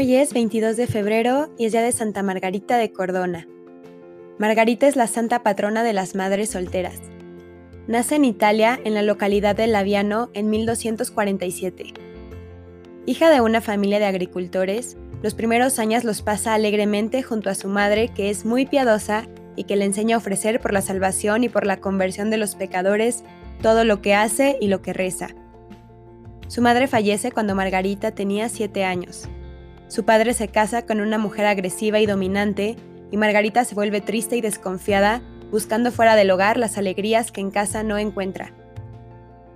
Hoy es 22 de febrero y es día de Santa Margarita de Cordona. Margarita es la santa patrona de las madres solteras. Nace en Italia, en la localidad de Laviano, en 1247. Hija de una familia de agricultores, los primeros años los pasa alegremente junto a su madre, que es muy piadosa y que le enseña a ofrecer por la salvación y por la conversión de los pecadores todo lo que hace y lo que reza. Su madre fallece cuando Margarita tenía siete años. Su padre se casa con una mujer agresiva y dominante, y Margarita se vuelve triste y desconfiada, buscando fuera del hogar las alegrías que en casa no encuentra.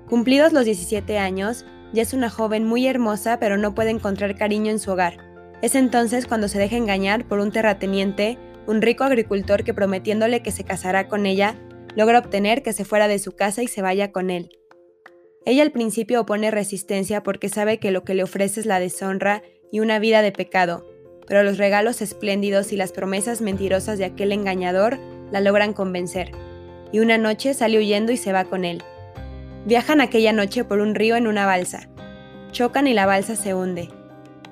Cumplidos los 17 años, ya es una joven muy hermosa, pero no puede encontrar cariño en su hogar. Es entonces cuando se deja engañar por un terrateniente, un rico agricultor que prometiéndole que se casará con ella, logra obtener que se fuera de su casa y se vaya con él. Ella al principio opone resistencia porque sabe que lo que le ofrece es la deshonra y una vida de pecado, pero los regalos espléndidos y las promesas mentirosas de aquel engañador la logran convencer, y una noche sale huyendo y se va con él. Viajan aquella noche por un río en una balsa. Chocan y la balsa se hunde.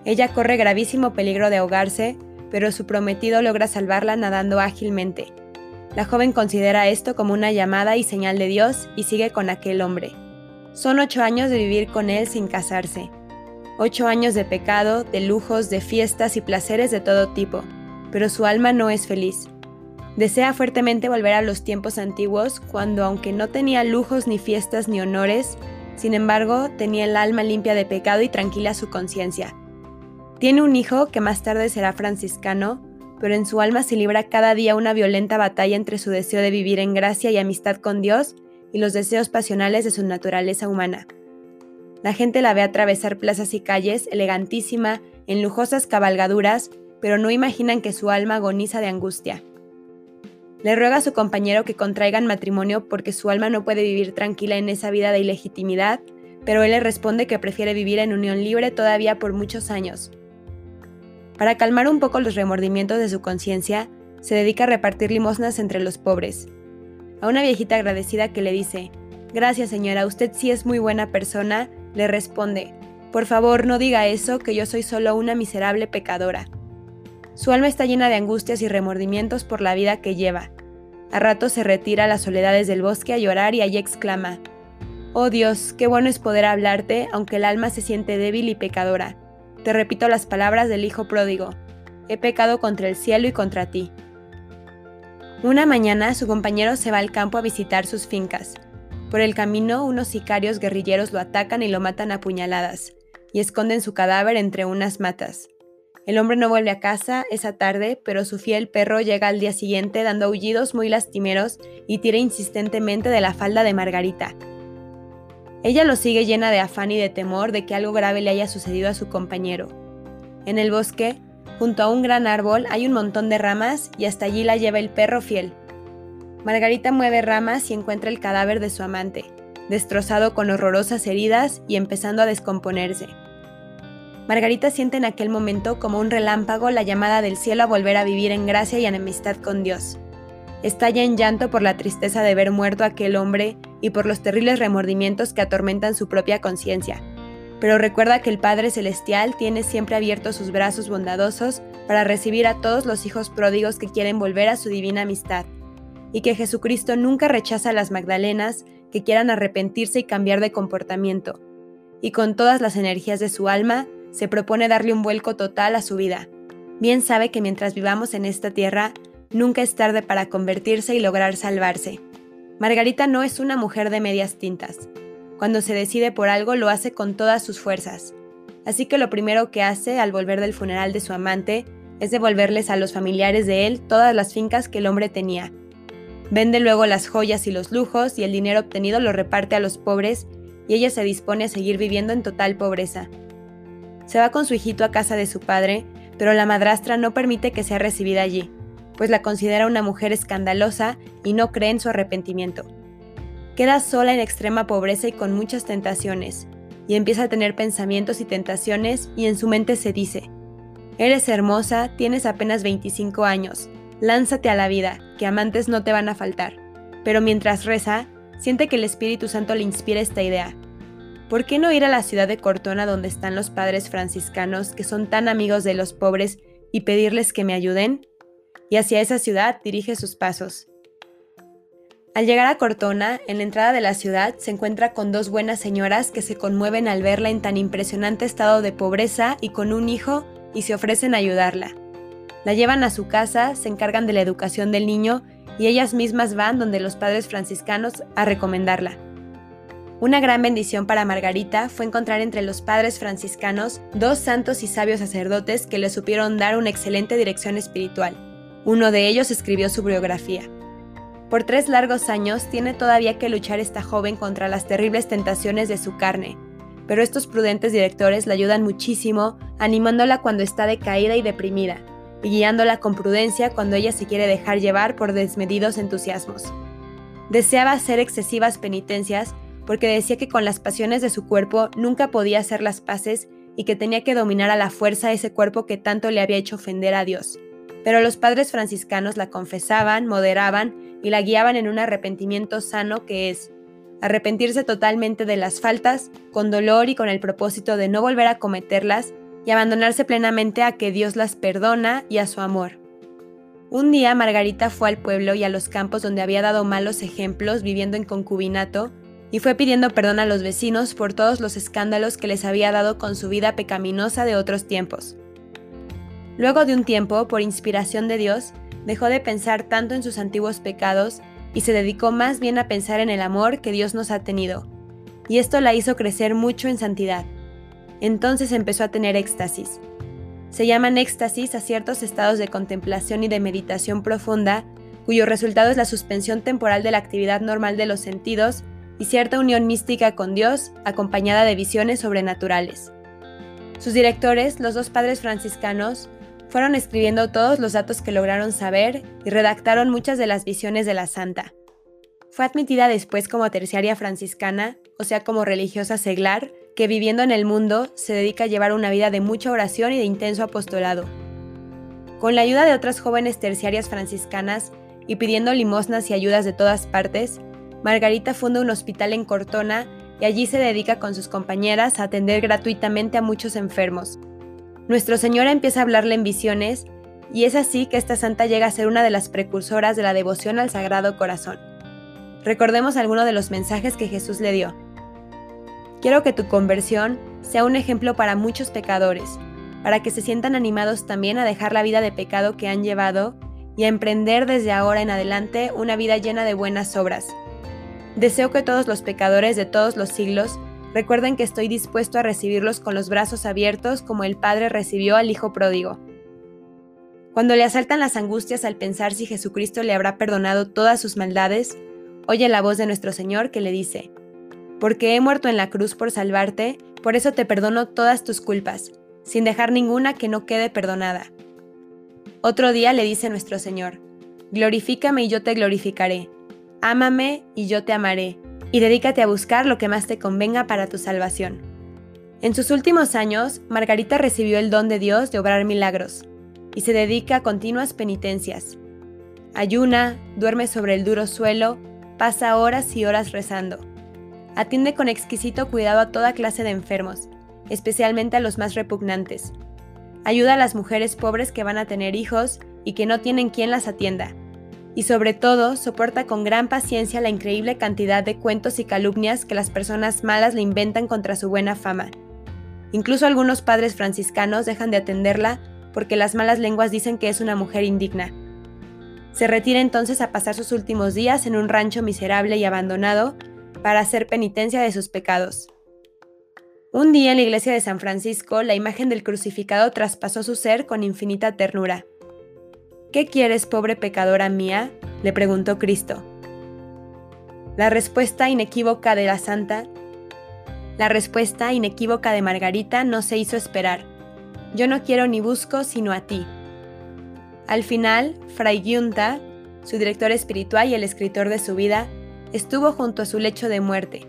Ella corre gravísimo peligro de ahogarse, pero su prometido logra salvarla nadando ágilmente. La joven considera esto como una llamada y señal de Dios y sigue con aquel hombre. Son ocho años de vivir con él sin casarse ocho años de pecado, de lujos, de fiestas y placeres de todo tipo, pero su alma no es feliz. Desea fuertemente volver a los tiempos antiguos, cuando aunque no tenía lujos ni fiestas ni honores, sin embargo tenía el alma limpia de pecado y tranquila su conciencia. Tiene un hijo que más tarde será franciscano, pero en su alma se libra cada día una violenta batalla entre su deseo de vivir en gracia y amistad con Dios y los deseos pasionales de su naturaleza humana. La gente la ve atravesar plazas y calles, elegantísima, en lujosas cabalgaduras, pero no imaginan que su alma agoniza de angustia. Le ruega a su compañero que contraigan matrimonio porque su alma no puede vivir tranquila en esa vida de ilegitimidad, pero él le responde que prefiere vivir en unión libre todavía por muchos años. Para calmar un poco los remordimientos de su conciencia, se dedica a repartir limosnas entre los pobres. A una viejita agradecida que le dice, Gracias señora, usted sí es muy buena persona le responde, Por favor, no diga eso, que yo soy solo una miserable pecadora. Su alma está llena de angustias y remordimientos por la vida que lleva. A rato se retira a las soledades del bosque a llorar y allí exclama, Oh Dios, qué bueno es poder hablarte, aunque el alma se siente débil y pecadora. Te repito las palabras del Hijo pródigo, he pecado contra el cielo y contra ti. Una mañana su compañero se va al campo a visitar sus fincas. Por el camino, unos sicarios guerrilleros lo atacan y lo matan a puñaladas, y esconden su cadáver entre unas matas. El hombre no vuelve a casa esa tarde, pero su fiel perro llega al día siguiente dando aullidos muy lastimeros y tira insistentemente de la falda de Margarita. Ella lo sigue llena de afán y de temor de que algo grave le haya sucedido a su compañero. En el bosque, junto a un gran árbol, hay un montón de ramas y hasta allí la lleva el perro fiel. Margarita mueve ramas y encuentra el cadáver de su amante, destrozado con horrorosas heridas y empezando a descomponerse. Margarita siente en aquel momento como un relámpago la llamada del cielo a volver a vivir en gracia y en amistad con Dios. Estalla en llanto por la tristeza de ver muerto a aquel hombre y por los terribles remordimientos que atormentan su propia conciencia. Pero recuerda que el Padre Celestial tiene siempre abiertos sus brazos bondadosos para recibir a todos los hijos pródigos que quieren volver a su divina amistad y que Jesucristo nunca rechaza a las Magdalenas que quieran arrepentirse y cambiar de comportamiento, y con todas las energías de su alma se propone darle un vuelco total a su vida. Bien sabe que mientras vivamos en esta tierra, nunca es tarde para convertirse y lograr salvarse. Margarita no es una mujer de medias tintas. Cuando se decide por algo lo hace con todas sus fuerzas. Así que lo primero que hace al volver del funeral de su amante es devolverles a los familiares de él todas las fincas que el hombre tenía, Vende luego las joyas y los lujos y el dinero obtenido lo reparte a los pobres y ella se dispone a seguir viviendo en total pobreza. Se va con su hijito a casa de su padre, pero la madrastra no permite que sea recibida allí, pues la considera una mujer escandalosa y no cree en su arrepentimiento. Queda sola en extrema pobreza y con muchas tentaciones, y empieza a tener pensamientos y tentaciones y en su mente se dice, Eres hermosa, tienes apenas 25 años, lánzate a la vida, que amantes no te van a faltar. Pero mientras reza, siente que el Espíritu Santo le inspira esta idea. ¿por qué no ir a la ciudad de Cortona donde están los padres franciscanos que son tan amigos de los pobres y pedirles que me ayuden? Y hacia esa ciudad dirige sus pasos. Al llegar a Cortona, en la entrada de la ciudad se encuentra con dos buenas señoras que se conmueven al verla en tan impresionante estado de pobreza y con un hijo y se ofrecen a ayudarla. La llevan a su casa, se encargan de la educación del niño y ellas mismas van donde los padres franciscanos a recomendarla. Una gran bendición para Margarita fue encontrar entre los padres franciscanos dos santos y sabios sacerdotes que le supieron dar una excelente dirección espiritual. Uno de ellos escribió su biografía. Por tres largos años tiene todavía que luchar esta joven contra las terribles tentaciones de su carne, pero estos prudentes directores la ayudan muchísimo, animándola cuando está decaída y deprimida, y guiándola con prudencia cuando ella se quiere dejar llevar por desmedidos entusiasmos. Deseaba hacer excesivas penitencias porque decía que con las pasiones de su cuerpo nunca podía hacer las paces y que tenía que dominar a la fuerza ese cuerpo que tanto le había hecho ofender a Dios. Pero los padres franciscanos la confesaban, moderaban y la guiaban en un arrepentimiento sano que es arrepentirse totalmente de las faltas, con dolor y con el propósito de no volver a cometerlas y abandonarse plenamente a que Dios las perdona y a su amor. Un día Margarita fue al pueblo y a los campos donde había dado malos ejemplos viviendo en concubinato y fue pidiendo perdón a los vecinos por todos los escándalos que les había dado con su vida pecaminosa de otros tiempos. Luego de un tiempo, por inspiración de Dios, dejó de pensar tanto en sus antiguos pecados y se dedicó más bien a pensar en el amor que Dios nos ha tenido, y esto la hizo crecer mucho en santidad. Entonces empezó a tener éxtasis. Se llaman éxtasis a ciertos estados de contemplación y de meditación profunda, cuyo resultado es la suspensión temporal de la actividad normal de los sentidos y cierta unión mística con Dios, acompañada de visiones sobrenaturales. Sus directores, los dos padres franciscanos, fueron escribiendo todos los datos que lograron saber y redactaron muchas de las visiones de la santa. Fue admitida después como terciaria franciscana, o sea, como religiosa seglar, que viviendo en el mundo se dedica a llevar una vida de mucha oración y de intenso apostolado. Con la ayuda de otras jóvenes terciarias franciscanas y pidiendo limosnas y ayudas de todas partes, Margarita funda un hospital en Cortona y allí se dedica con sus compañeras a atender gratuitamente a muchos enfermos, nuestro Señor empieza a hablarle en visiones y es así que esta santa llega a ser una de las precursoras de la devoción al Sagrado Corazón. Recordemos algunos de los mensajes que Jesús le dio. Quiero que tu conversión sea un ejemplo para muchos pecadores, para que se sientan animados también a dejar la vida de pecado que han llevado y a emprender desde ahora en adelante una vida llena de buenas obras. Deseo que todos los pecadores de todos los siglos Recuerden que estoy dispuesto a recibirlos con los brazos abiertos como el Padre recibió al Hijo pródigo. Cuando le asaltan las angustias al pensar si Jesucristo le habrá perdonado todas sus maldades, oye la voz de nuestro Señor que le dice, Porque he muerto en la cruz por salvarte, por eso te perdono todas tus culpas, sin dejar ninguna que no quede perdonada. Otro día le dice nuestro Señor, Glorifícame y yo te glorificaré, ámame y yo te amaré y dedícate a buscar lo que más te convenga para tu salvación. En sus últimos años, Margarita recibió el don de Dios de obrar milagros y se dedica a continuas penitencias. Ayuna, duerme sobre el duro suelo, pasa horas y horas rezando. Atiende con exquisito cuidado a toda clase de enfermos, especialmente a los más repugnantes. Ayuda a las mujeres pobres que van a tener hijos y que no tienen quien las atienda y sobre todo soporta con gran paciencia la increíble cantidad de cuentos y calumnias que las personas malas le inventan contra su buena fama. Incluso algunos padres franciscanos dejan de atenderla porque las malas lenguas dicen que es una mujer indigna. Se retira entonces a pasar sus últimos días en un rancho miserable y abandonado para hacer penitencia de sus pecados. Un día en la iglesia de San Francisco, la imagen del crucificado traspasó su ser con infinita ternura. ¿Qué quieres, pobre pecadora mía? le preguntó Cristo. La respuesta inequívoca de la santa, la respuesta inequívoca de Margarita no se hizo esperar. Yo no quiero ni busco sino a ti. Al final, Fray Giunta, su director espiritual y el escritor de su vida, estuvo junto a su lecho de muerte,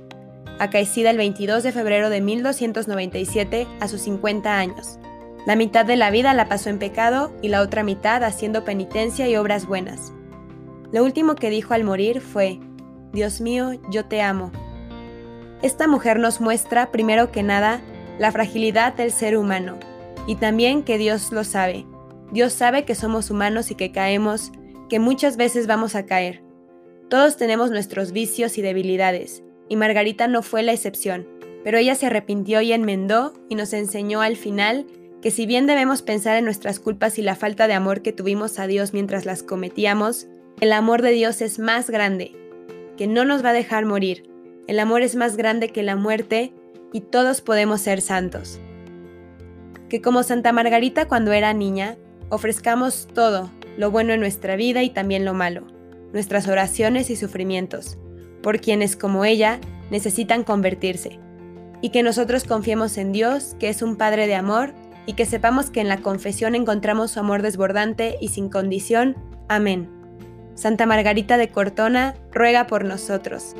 acaecida el 22 de febrero de 1297 a sus 50 años. La mitad de la vida la pasó en pecado y la otra mitad haciendo penitencia y obras buenas. Lo último que dijo al morir fue, Dios mío, yo te amo. Esta mujer nos muestra, primero que nada, la fragilidad del ser humano, y también que Dios lo sabe. Dios sabe que somos humanos y que caemos, que muchas veces vamos a caer. Todos tenemos nuestros vicios y debilidades, y Margarita no fue la excepción, pero ella se arrepintió y enmendó y nos enseñó al final que si bien debemos pensar en nuestras culpas y la falta de amor que tuvimos a Dios mientras las cometíamos, el amor de Dios es más grande, que no nos va a dejar morir. El amor es más grande que la muerte y todos podemos ser santos. Que como Santa Margarita cuando era niña, ofrezcamos todo, lo bueno en nuestra vida y también lo malo, nuestras oraciones y sufrimientos, por quienes como ella necesitan convertirse. Y que nosotros confiemos en Dios, que es un Padre de amor, y que sepamos que en la confesión encontramos su amor desbordante y sin condición. Amén. Santa Margarita de Cortona, ruega por nosotros.